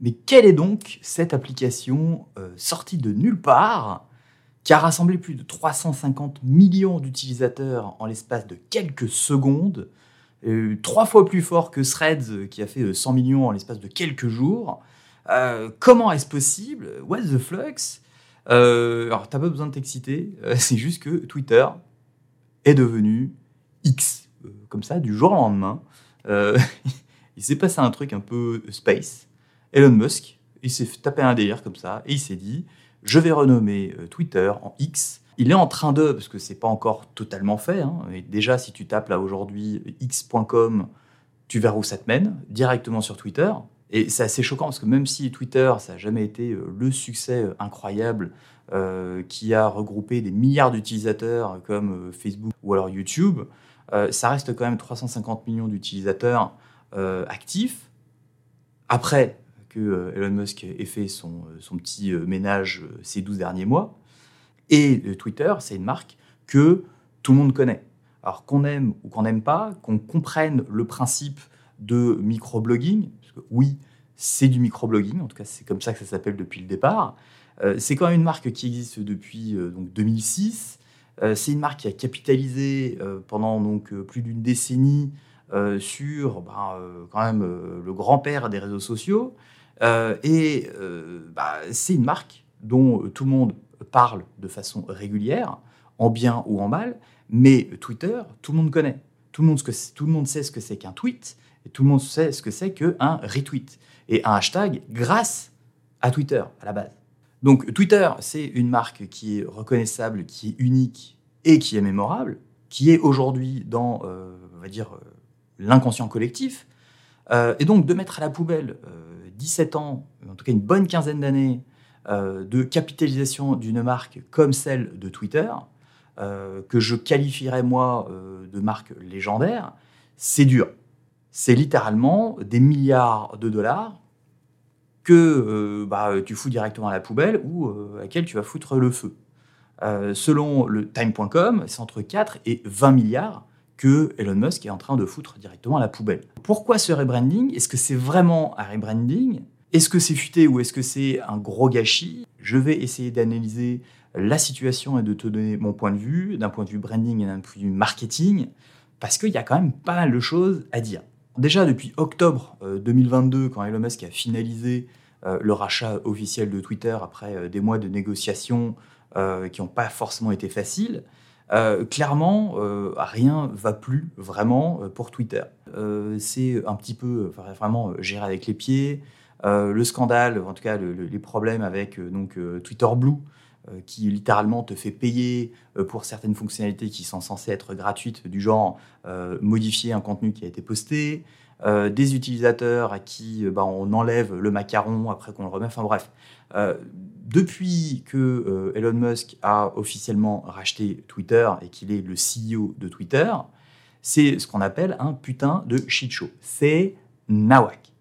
Mais quelle est donc cette application euh, sortie de nulle part qui a rassemblé plus de 350 millions d'utilisateurs en l'espace de quelques secondes, euh, trois fois plus fort que Threads euh, qui a fait 100 millions en l'espace de quelques jours Comment est-ce possible? What the flux? Alors, t'as pas besoin de t'exciter, c'est juste que Twitter est devenu X, comme ça, du jour au lendemain. il s'est passé un truc un peu space. Elon Musk, il s'est tapé un délire comme ça et il s'est dit je vais renommer euh, Twitter en X. Il est en train de, parce que c'est pas encore totalement fait, hein, et déjà si tu tapes là aujourd'hui x.com, tu verras où ça te mène, directement sur Twitter. Et c'est assez choquant parce que même si Twitter, ça n'a jamais été euh, le succès euh, incroyable qui a regroupé des milliards d'utilisateurs comme Facebook ou alors YouTube, ça reste quand même 350 millions d'utilisateurs actifs. Après, que euh, Elon Musk ait fait son, euh, petit euh, ménage ces 12 derniers mois. Et Twitter, c'est une marque que tout le monde connaît. Alors qu'on aime ou qu'on n'aime pas, qu'on comprenne le principe de microblogging, parce que oui, c'est du microblogging, en tout cas c'est comme ça que ça s'appelle depuis le départ. c'est quand même une marque qui existe depuis donc 2006. c'est une marque qui a capitalisé pendant donc plus d'une décennie sur ben, quand même le grand-père des réseaux sociaux. Euh, et euh, bah, c'est une marque dont tout le monde parle de façon régulière, en bien ou en mal, mais Twitter, tout le monde connaît. Tout le monde, sait ce que c'est qu'un tweet, et tout le monde sait ce que c'est qu'un retweet. Et un hashtag grâce à Twitter, à la base. Donc Twitter, c'est une marque qui est reconnaissable, qui est unique et qui est mémorable, qui est aujourd'hui dans, euh, on va dire, l'inconscient collectif. et donc de mettre à la poubelle 17 ans, en tout cas une bonne quinzaine d'années, euh, de capitalisation d'une marque comme celle de Twitter, euh, que je qualifierais moi euh, de marque légendaire, c'est dur. C'est littéralement des milliards de dollars que bah, tu fous directement à la poubelle ou à laquelle tu vas foutre le feu. selon le time.com, c'est entre 4 et 20 milliards que Elon Musk est en train de foutre directement à la poubelle. Pourquoi ce rebranding? Est-ce que c'est vraiment un rebranding? Est-ce que c'est futé ou est-ce que c'est un gros gâchis? Je vais essayer d'analyser la situation et de te donner mon point de vue, d'un point de vue branding et d'un point de vue marketing, parce qu'il y a quand même pas mal de choses à dire. Déjà depuis octobre 2022, euh, quand Elon Musk a finalisé euh, le rachat officiel de Twitter après euh, des mois de négociations qui n'ont pas forcément été faciles, euh, clairement, euh, rien va plus vraiment euh, pour Twitter. c'est un petit peu vraiment géré avec les pieds. le scandale, en tout cas les problèmes avec donc Twitter Blue, qui littéralement te fait payer pour certaines fonctionnalités qui sont censées être gratuites, du genre modifier un contenu qui a été posté, des utilisateurs à qui bah, on enlève le macaron après qu'on le remet. Enfin bref, depuis que euh, Elon Musk a officiellement racheté Twitter et qu'il est le CEO de Twitter, c'est ce qu'on appelle un putain de shit show. C'est nawak.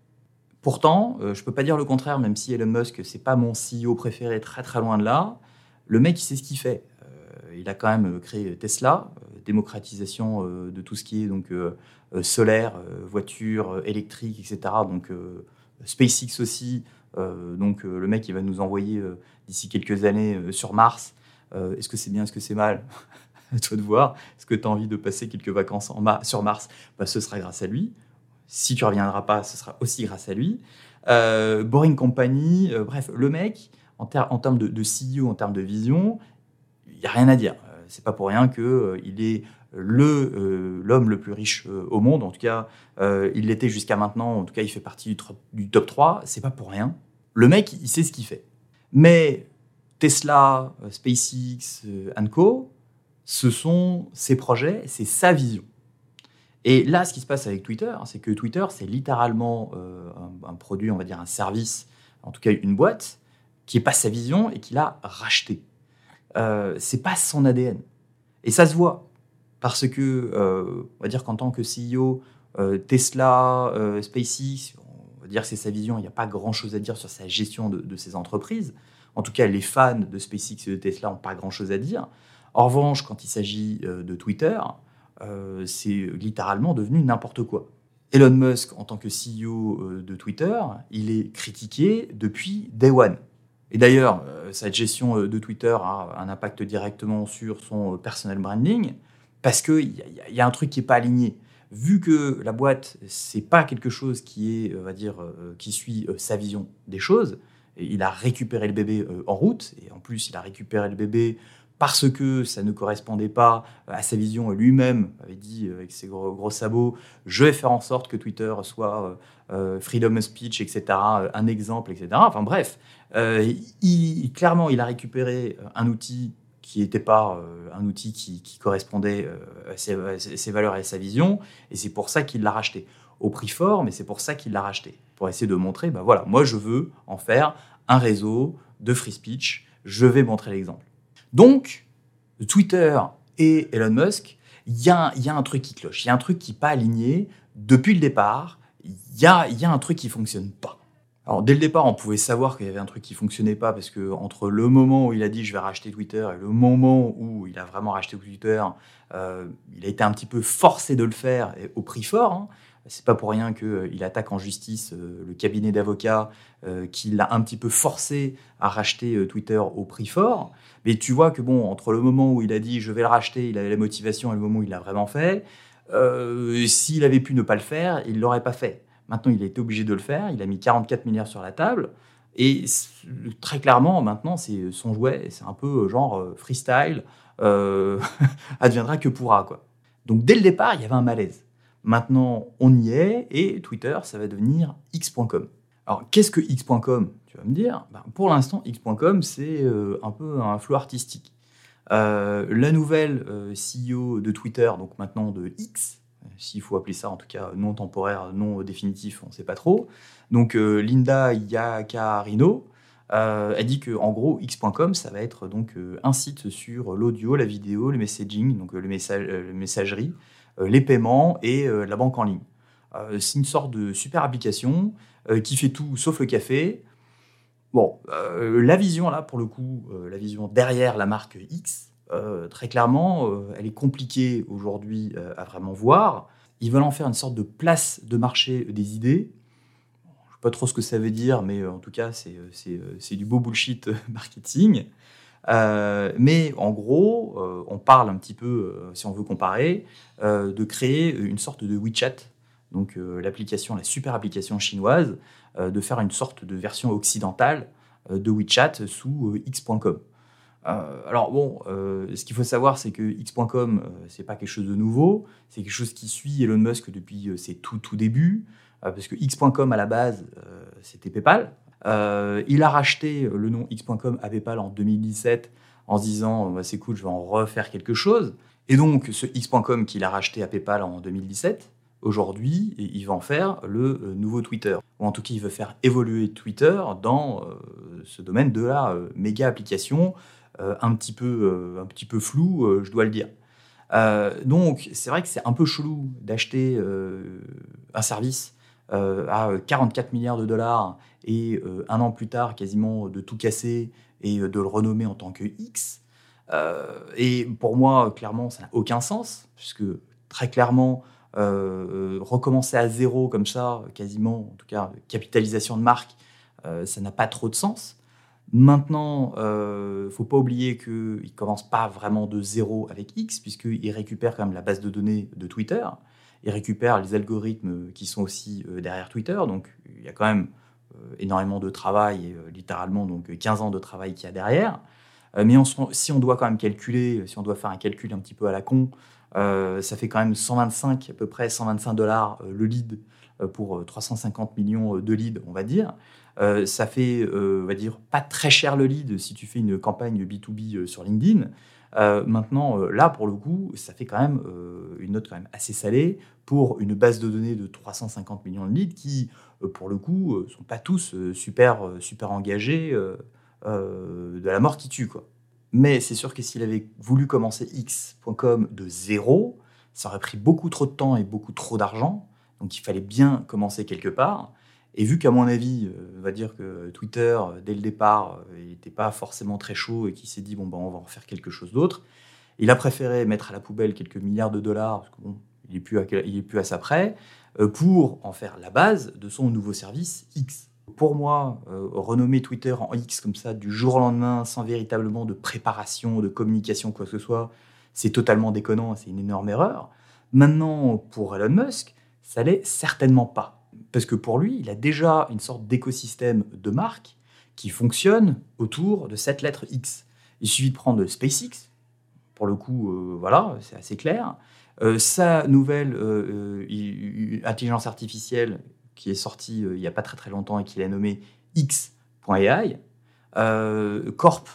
Pourtant, euh, je peux pas dire le contraire, même si Elon Musk c'est pas mon CEO préféré, très très loin de là. Le mec, il sait ce qu'il fait. Euh, il a quand même créé Tesla, démocratisation de tout ce qui est donc solaire, voiture électrique, etc. Donc SpaceX aussi, donc euh, le mec, il va nous envoyer euh, d'ici quelques années sur Mars. Est-ce que c'est bien, est-ce que c'est mal À toi de voir. Est-ce que tu as envie de passer quelques vacances sur Mars? Bah, Ce sera grâce à lui. Si tu reviendras pas, ce sera aussi grâce à lui. Boring Company, bref, le mec, en, termes de, CEO, en termes de vision, il n'y a rien à dire. c'est pas pour rien qu'il est le l'homme le plus riche au monde. En tout cas, il l'était jusqu'à maintenant. En tout cas, il fait partie du, top 3. C'est pas pour rien. Le mec, il sait ce qu'il fait. Mais Tesla, euh, SpaceX, euh, Co, ce sont ses projets, c'est sa vision. Et là, ce qui se passe avec Twitter, c'est que Twitter, c'est littéralement euh, un, produit, on va dire un service, en tout cas une boîte, qui n'est pas sa vision et qu'il a racheté. Euh, c'est pas son ADN. Et ça se voit. Parce que, on va dire qu'en tant que CEO, Tesla, SpaceX, dire que c'est sa vision, il n'y a pas grand-chose à dire sur sa gestion de, ces entreprises. En tout cas, les fans de SpaceX et de Tesla n'ont pas grand-chose à dire. En revanche, quand il s'agit euh, de Twitter, euh, c'est littéralement devenu n'importe quoi. Elon Musk, en tant que CEO de Twitter, il est critiqué depuis Day One. Et d'ailleurs, cette gestion de Twitter a un impact directement sur son personnel branding, parce qu'il y, y, a un truc qui n'est pas aligné vu que la boîte, c'est pas quelque chose qui est, on va dire, euh, qui suit euh, sa vision des choses, et il a récupéré le bébé euh, en route, et en plus, il a récupéré le bébé parce que ça ne correspondait pas à sa vision. Lui-même avait dit avec ses gros, sabots, je vais faire en sorte que Twitter soit freedom of speech, etc., un exemple, etc. Enfin bref, clairement, il a récupéré un outil qui n'était pas euh, un outil qui, correspondait euh, à ses, valeurs et à sa vision. Et c'est pour ça qu'il l'a racheté. Au prix fort, mais c'est pour ça qu'il l'a racheté. Pour essayer de montrer, ben voilà, moi je veux en faire un réseau de free speech. Je vais montrer l'exemple. Donc, Twitter et Elon Musk, il y, a, un truc qui cloche. Il y a un truc qui n'est pas aligné. Depuis le départ, il y a, y a un truc qui ne fonctionne pas. Dès le départ, on pouvait savoir qu'il y avait un truc qui fonctionnait pas parce que entre le moment où il a dit je vais racheter Twitter et le moment où il a vraiment racheté Twitter, euh, il a été un petit peu forcé de le faire au prix fort. Hein. C'est pas pour rien qu'il euh, attaque en justice euh, le cabinet d'avocats qui l'a un petit peu forcé à racheter Twitter au prix fort. Mais tu vois que bon, entre le moment où il a dit je vais le racheter, il avait la motivation et le moment où il l'a vraiment fait, s'il avait pu ne pas le faire, il l'aurait pas fait. Maintenant, il a été obligé de le faire. Il a mis 44 milliards sur la table. Et très clairement, maintenant, c'est son jouet. C'est un peu euh, genre euh, freestyle. Euh, adviendra que pourra. Quoi. Donc, dès le départ, il y avait un malaise. Maintenant, on y est. Et Twitter, ça va devenir x.com. Alors, qu'est-ce que x.com Tu vas me dire? Ben, pour l'instant, x.com, c'est un peu un flou artistique. la nouvelle CEO de Twitter, donc maintenant de X, s'il faut appeler ça en tout cas non temporaire, non définitif, on ne sait pas trop. Donc euh, Linda Yacarino euh, a dit que en gros x.com ça va être donc euh, un site sur l'audio, la vidéo, le messaging, donc le message, messagerie, les paiements et la banque en ligne. c'est une sorte de super application qui fait tout sauf le café. Bon, la vision là pour le coup, la vision derrière la marque X, euh, très clairement, euh, elle est compliquée aujourd'hui euh, à vraiment voir. Ils veulent en faire une sorte de place de marché des idées. Je ne sais pas trop ce que ça veut dire, mais en tout cas, c'est du beau bullshit marketing. mais en gros, on parle un petit peu, si on veut comparer, de créer une sorte de WeChat, donc l'application, la super application chinoise, de faire une sorte de version occidentale de WeChat sous x.com. Euh, alors bon, euh, ce qu'il faut savoir, c'est que X.com, euh, c'est pas quelque chose de nouveau, c'est quelque chose qui suit Elon Musk depuis ses tout tout débuts, parce que X.com à la base, c'était PayPal. il a racheté le nom X.com à PayPal en 2017 en se disant bah, c'est cool, je vais en refaire quelque chose. Et donc ce X.com qu'il a racheté à PayPal en 2017, aujourd'hui, il va en faire le nouveau Twitter. Ou en tout cas, il veut faire évoluer Twitter dans ce domaine de la méga application un, petit peu, euh, un petit peu flou, euh, je dois le dire. donc, c'est vrai que c'est un peu chelou d'acheter un service à 44 milliards de dollars et un an plus tard, quasiment, de tout casser et de le renommer en tant que X. et pour moi, clairement, ça n'a aucun sens, puisque très clairement, recommencer à zéro comme ça, quasiment, en tout cas, capitalisation de marque, ça n'a pas trop de sens. Maintenant, il euh, ne faut pas oublier qu'il ne commence pas vraiment de zéro avec X, puisqu'il récupère quand même la base de données de Twitter. Il récupère les algorithmes qui sont aussi euh, derrière Twitter. Donc, il y a quand même euh, énormément de travail, littéralement donc 15 ans de travail qu'il y a derrière. mais si on doit quand même calculer, si on doit faire un calcul un petit peu à la con, ça fait quand même 125, à peu près 125 dollars le lead pour 350 millions de leads, on va dire. Euh, ça fait, euh, on va dire, pas très cher le lead si tu fais une campagne B2B euh, sur LinkedIn. maintenant, là, pour le coup, ça fait quand même une note quand même assez salée pour une base de données de 350 millions de leads qui, pour le coup, sont pas tous super, super engagés de la mort qui tue. Quoi. Mais c'est sûr que s'il avait voulu commencer X.com de zéro, ça aurait pris beaucoup trop de temps et beaucoup trop d'argent. Donc il fallait bien commencer quelque part. Et vu qu'à mon avis, euh, on va dire que Twitter, euh, dès le départ, n'était euh, pas forcément très chaud et qu'il s'est dit, bon, ben, on va en faire quelque chose d'autre, il a préféré mettre à la poubelle quelques milliards de dollars, parce qu'il n'est plus, à, il plus à sa près, pour en faire la base de son nouveau service X. Pour moi, renommer Twitter en X comme ça du jour au lendemain, sans véritablement de préparation, de communication, quoi que ce soit, c'est totalement déconnant, c'est une énorme erreur. Maintenant, pour Elon Musk, ça l'est certainement pas. Parce que pour lui, il a déjà une sorte d'écosystème de marque qui fonctionne autour de cette lettre X. Il suffit de prendre SpaceX, pour le coup, euh, voilà, c'est assez clair. Euh, sa nouvelle euh, intelligence artificielle qui est sortie il n'y a pas très très longtemps et qu'il a nommée X.ai, Corp,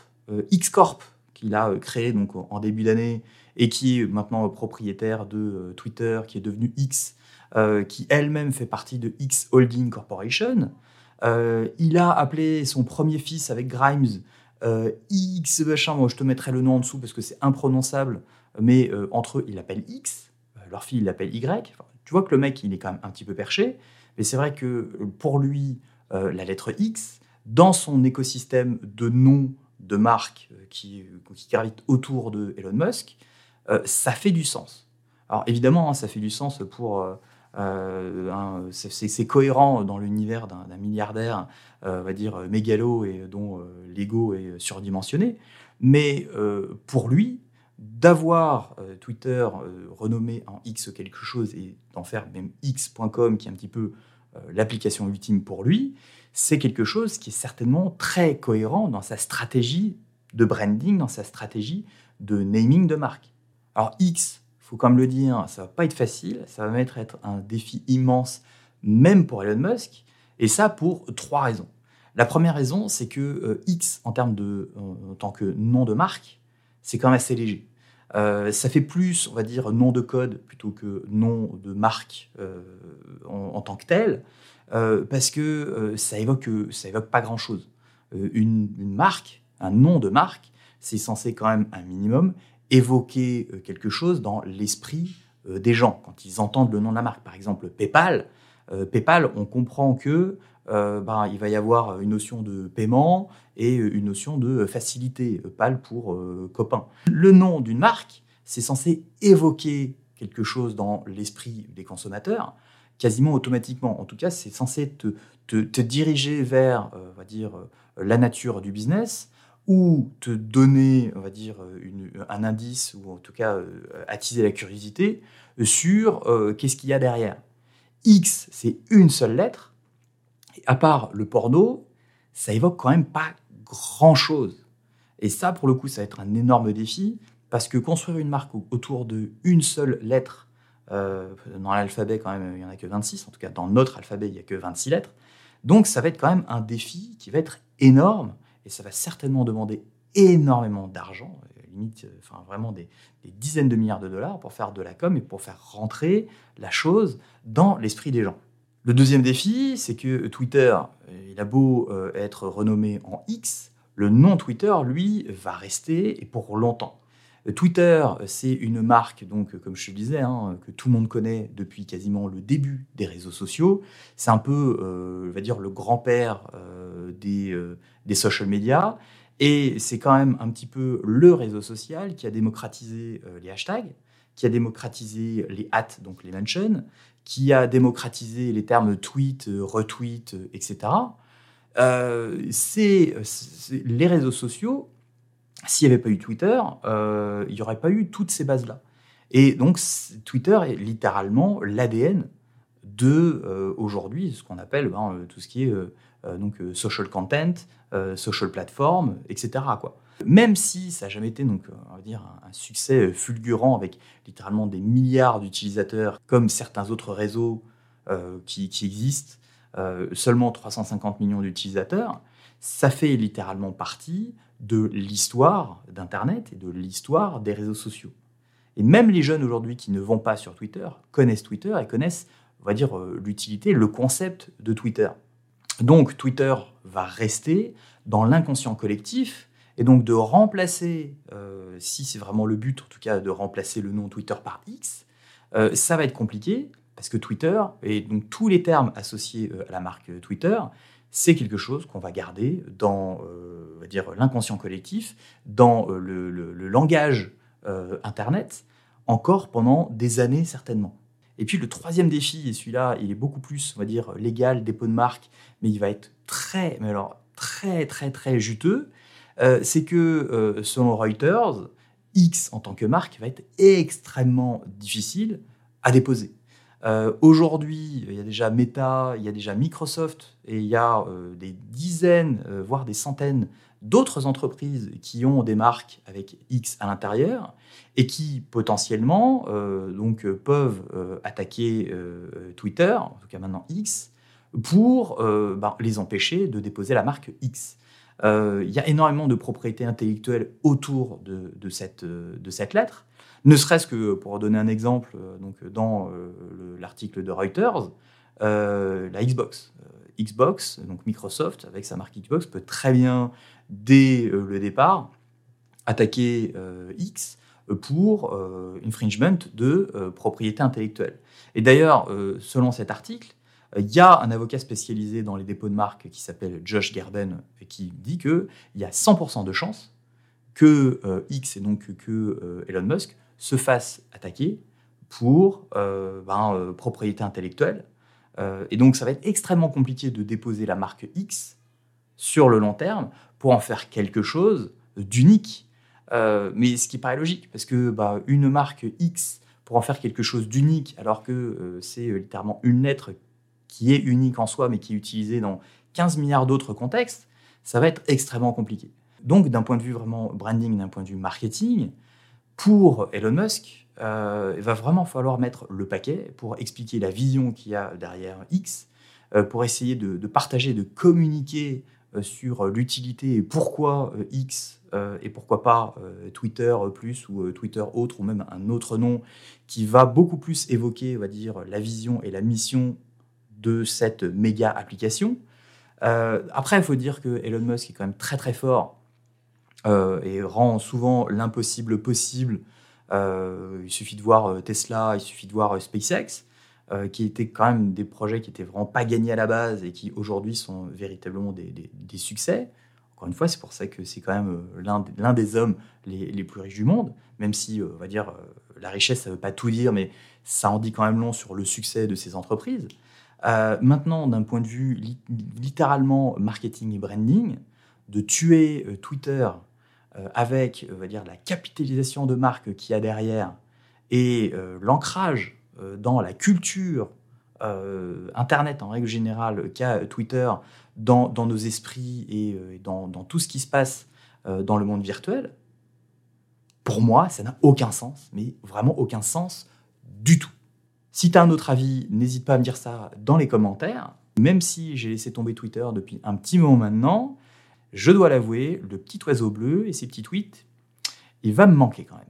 X Corp, qu'il a créé donc en début d'année et qui est maintenant propriétaire de Twitter, qui est devenu X, qui elle-même fait partie de X Holding Corporation. il a appelé son premier fils avec Grimes euh, X machin, je te mettrai le nom en dessous parce que c'est imprononçable, mais euh, entre eux, ils l'appellent X, euh, leur fille l'appelle Y. tu vois que le mec, il est quand même un petit peu perché, mais c'est vrai que pour lui, la lettre X, dans son écosystème de noms de marques qui, qui gravitent autour de Elon Musk, ça fait du sens. Alors évidemment, hein, ça fait du sens pour euh, c'est cohérent dans l'univers d'un milliardaire, euh, on va dire, mégalo et dont euh, l'ego est surdimensionné. Mais pour lui, d'avoir Twitter renommé en X quelque chose et d'en faire même X.com, qui est un petit peu l'application ultime pour lui, c'est quelque chose qui est certainement très cohérent dans sa stratégie de branding, dans sa stratégie de naming de marque. Alors X, faut quand même le dire, ça va pas être facile, ça va être un défi immense, même pour Elon Musk, et ça pour trois raisons. La première raison, c'est que euh, X, en termes de, en tant que nom de marque, c'est quand même assez léger. Euh, ça fait plus, on va dire, nom de code plutôt que nom de marque euh, en, tant que tel, parce que ça évoque, évoque pas grand-chose. Une, marque, un nom de marque, c'est censé quand même un minimum évoquer euh, quelque chose dans l'esprit euh, des gens quand ils entendent le nom de la marque. Par exemple, PayPal. Euh, PayPal, on comprend que ben, il va y avoir une notion de paiement et une notion de facilité, PAL pour copain. Le nom d'une marque, c'est censé évoquer quelque chose dans l'esprit des consommateurs, quasiment automatiquement. En tout cas, c'est censé te, te, te, diriger vers, on va dire, la nature du business, ou te donner, on va dire, un indice, ou en tout cas euh, attiser la curiosité sur euh, qu'est-ce qu'il y a derrière. X, c'est une seule lettre, et à part le porno, ça évoque quand même pas grand-chose. Et ça, pour le coup, ça va être un énorme défi, parce que construire une marque autour de une seule lettre, euh, dans l'alphabet quand même, il n'y en a que 26, en tout cas dans notre alphabet, il n'y a que 26 lettres, donc ça va être quand même un défi qui va être énorme, et ça va certainement demander énormément d'argent, euh, limite, euh, enfin vraiment des, dizaines de milliards de dollars pour faire de la com et pour faire rentrer la chose dans l'esprit des gens. Le deuxième défi, c'est que Twitter, euh, il a beau être renommé en X, le nom Twitter, lui, va rester et pour longtemps. Twitter, c'est une marque, donc, comme je te disais, hein, que tout le monde connaît depuis quasiment le début des réseaux sociaux. C'est un peu, euh, va dire, le grand-père euh, des, euh, des social media. Et c'est quand même un petit peu le réseau social qui a démocratisé les hashtags, qui a démocratisé les hats, donc les mentions, qui a démocratisé les termes tweet, retweet, etc. c'est les réseaux sociaux s'il n'y avait pas eu Twitter, euh, il n'y aurait pas eu toutes ces bases-là. Et donc, Twitter est littéralement l'ADN de euh, aujourd'hui, ce qu'on appelle ben, euh, tout ce qui est donc social content, social platform, etc. Même si ça n'a jamais été donc, on va dire, un, succès fulgurant avec littéralement des milliards d'utilisateurs, comme certains autres réseaux qui, existent, seulement 350 millions d'utilisateurs, ça fait littéralement partie de l'histoire d'Internet et de l'histoire des réseaux sociaux. Et même les jeunes aujourd'hui qui ne vont pas sur Twitter connaissent Twitter et connaissent, on va dire, euh, l'utilité, le concept de Twitter. Donc Twitter va rester dans l'inconscient collectif et donc de remplacer, euh, si c'est vraiment le but en tout cas, de remplacer le nom Twitter par X, euh, ça va être compliqué parce que Twitter et donc tous les termes associés à la marque Twitter, c'est quelque chose qu'on va garder dans euh, l'inconscient collectif, dans euh, le, langage euh, Internet, encore pendant des années certainement. Et puis le troisième défi, et celui-là, il est beaucoup plus, on va dire, légal, dépôt de marque, mais il va être très, mais alors très, très, très juteux, euh, c'est que euh, selon Reuters, X en tant que marque va être extrêmement difficile à déposer. Euh, aujourd'hui, il y a déjà Meta, il y a déjà Microsoft, et il y a des dizaines, voire des centaines d'autres entreprises qui ont des marques avec X à l'intérieur et qui potentiellement donc, peuvent attaquer Twitter, en tout cas maintenant X, pour ben, les empêcher de déposer la marque X. Euh, il y a énormément de propriétés intellectuelles autour de cette lettre. Ne serait-ce que, pour donner un exemple, euh, donc dans euh, l'article de Reuters, la Xbox. Xbox, donc Microsoft, avec sa marque Xbox, peut très bien, dès le départ, attaquer X pour infringement de propriété intellectuelle. Et d'ailleurs, selon cet article, il y a un avocat spécialisé dans les dépôts de marque qui s'appelle Josh Gerben qui dit qu'il y a 100% de chances que euh, X et donc que euh, Elon Musk se fasse attaquer pour euh, ben, propriété intellectuelle. et donc ça va être extrêmement compliqué de déposer la marque X sur le long terme pour en faire quelque chose d'unique. mais ce qui paraît logique, parce que bah, une marque X pour en faire quelque chose d'unique, alors que c'est littéralement une lettre qui est unique en soi, mais qui est utilisé dans 15 milliards d'autres contextes, ça va être extrêmement compliqué. Donc, d'un point de vue vraiment branding, d'un point de vue marketing, pour Elon Musk, euh, il va vraiment falloir mettre le paquet pour expliquer la vision qu'il y a derrière X, euh, pour essayer de, partager, de communiquer euh, sur l'utilité et pourquoi X et pourquoi pas Twitter plus ou Twitter autre ou même un autre nom qui va beaucoup plus évoquer, on va dire, la vision et la mission de cette méga application. Euh, après, il faut dire que Elon Musk est quand même très très fort euh, et rend souvent l'impossible possible. Euh, il suffit de voir Tesla, il suffit de voir SpaceX, qui étaient quand même des projets qui étaient vraiment pas gagnés à la base et qui aujourd'hui sont véritablement des, succès. Encore une fois, c'est pour ça que c'est quand même l'un des hommes les, plus riches du monde, même si, on va dire, la richesse, ça ne veut pas tout dire, mais ça en dit quand même long sur le succès de ces entreprises. Euh, maintenant, d'un point de vue littéralement marketing et branding, de tuer euh, Twitter euh, avec va dire, la capitalisation de marque qu'il y a derrière et l'ancrage dans la culture Internet en règle générale qu'a Twitter dans, nos esprits et dans, dans, tout ce qui se passe dans le monde virtuel, pour moi, ça n'a aucun sens, mais vraiment aucun sens du tout. Si tu as un autre avis, n'hésite pas à me dire ça dans les commentaires. Même si j'ai laissé tomber Twitter depuis un petit moment maintenant, je dois l'avouer, le petit oiseau bleu et ses petits tweets, il va me manquer quand même.